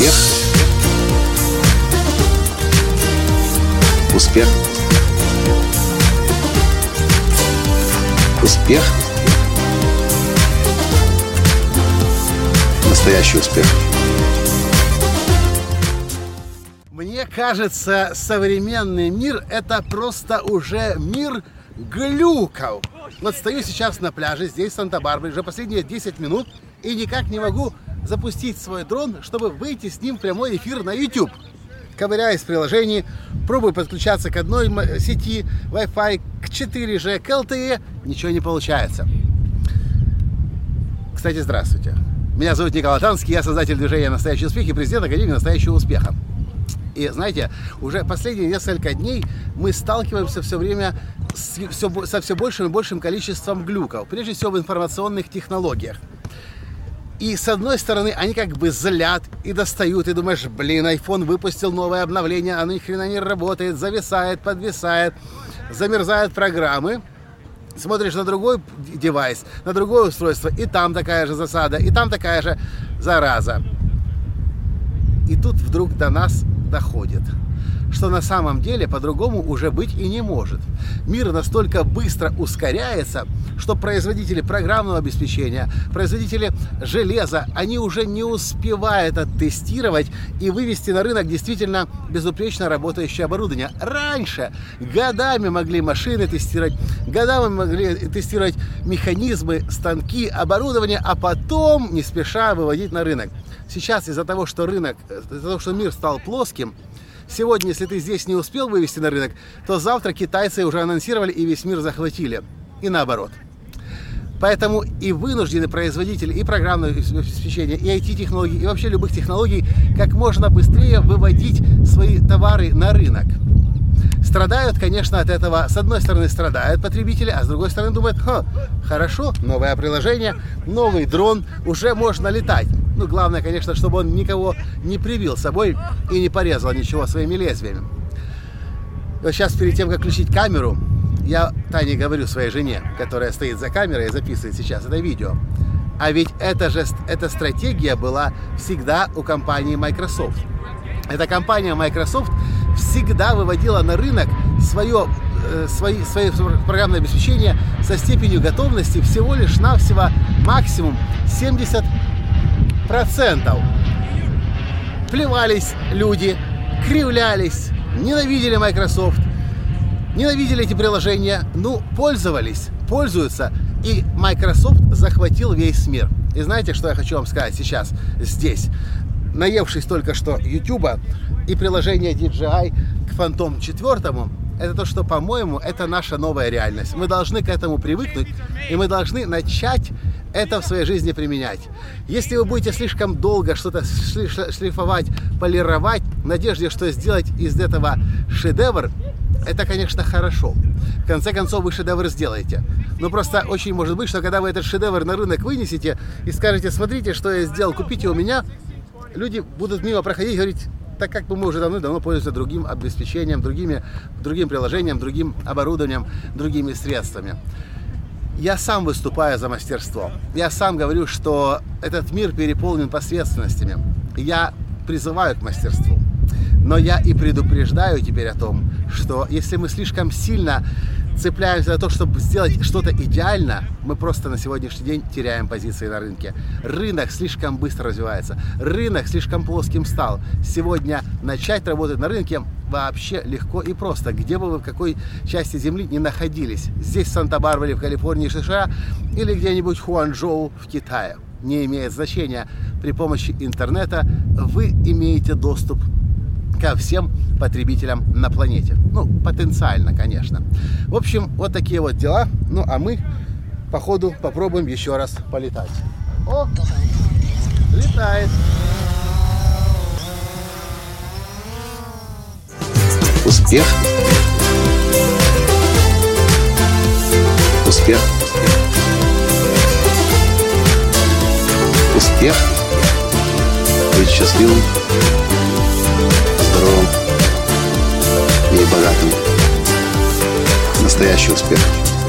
Успех. Успех. Успех. Настоящий успех. Мне кажется, современный мир это просто уже мир глюков. Вот стою сейчас на пляже, здесь в Санта-Барбаре, уже последние 10 минут, и никак не могу запустить свой дрон, чтобы выйти с ним в прямой эфир на YouTube. Ковыряюсь в приложении, пробую подключаться к одной сети Wi-Fi, к 4G, к LTE, ничего не получается. Кстати, здравствуйте. Меня зовут Николай Танский, я создатель движения «Настоящий успех» и президент Академии «Настоящего успеха». И знаете, уже последние несколько дней мы сталкиваемся все время с, все, со все большим и большим количеством глюков, прежде всего в информационных технологиях. И с одной стороны, они как бы злят и достают, и думаешь, блин, iPhone выпустил новое обновление, оно ни хрена не работает, зависает, подвисает, замерзают программы. Смотришь на другой девайс, на другое устройство, и там такая же засада, и там такая же зараза. И тут вдруг до нас доходит – что на самом деле по-другому уже быть и не может. Мир настолько быстро ускоряется, что производители программного обеспечения, производители железа, они уже не успевают оттестировать и вывести на рынок действительно безупречно работающее оборудование. Раньше годами могли машины тестировать, годами могли тестировать механизмы, станки, оборудование, а потом не спеша выводить на рынок. Сейчас из-за того, что рынок, из-за того, что мир стал плоским, Сегодня, если ты здесь не успел вывести на рынок, то завтра китайцы уже анонсировали и весь мир захватили. И наоборот. Поэтому и вынуждены производители и программного обеспечения, и IT-технологий, и вообще любых технологий как можно быстрее выводить свои товары на рынок. Страдают, конечно, от этого. С одной стороны страдают потребители, а с другой стороны думают, Ха, хорошо, новое приложение, новый дрон, уже можно летать. Ну, главное, конечно, чтобы он никого не привил собой и не порезал ничего своими лезвиями. Вот сейчас, перед тем, как включить камеру, я Тане говорю своей жене, которая стоит за камерой и записывает сейчас это видео. А ведь эта же эта стратегия была всегда у компании Microsoft. Эта компания Microsoft всегда выводила на рынок свое, э, свои, свое программное обеспечение со степенью готовности всего лишь навсего максимум 70 процентов. Плевались люди, кривлялись, ненавидели Microsoft, ненавидели эти приложения, ну, пользовались, пользуются. И Microsoft захватил весь мир. И знаете, что я хочу вам сказать сейчас, здесь? Наевшись только что YouTube и приложения DJI к Phantom 4, это то, что, по-моему, это наша новая реальность. Мы должны к этому привыкнуть, и мы должны начать это в своей жизни применять. Если вы будете слишком долго что-то шлифовать, полировать, в надежде, что сделать из этого шедевр, это, конечно, хорошо. В конце концов, вы шедевр сделаете. Но просто очень может быть, что когда вы этот шедевр на рынок вынесете и скажете, смотрите, что я сделал, купите у меня, люди будут мимо проходить и говорить, так как мы уже давно-давно пользуемся другим обеспечением, другими, другим приложением, другим оборудованием, другими средствами я сам выступаю за мастерство. Я сам говорю, что этот мир переполнен посредственностями. Я призываю к мастерству. Но я и предупреждаю теперь о том, что если мы слишком сильно цепляемся за то, чтобы сделать что-то идеально, мы просто на сегодняшний день теряем позиции на рынке. Рынок слишком быстро развивается, рынок слишком плоским стал. Сегодня начать работать на рынке вообще легко и просто, где бы вы в какой части земли не находились. Здесь в Санта-Барбаре, в Калифорнии, США или где-нибудь в Хуанчжоу в Китае. Не имеет значения. При помощи интернета вы имеете доступ ко всем потребителям на планете. Ну, потенциально, конечно. В общем, вот такие вот дела. Ну, а мы, по ходу, попробуем еще раз полетать. О, летает. Успех. Успех. Успех. Быть счастливым Настоящий успех.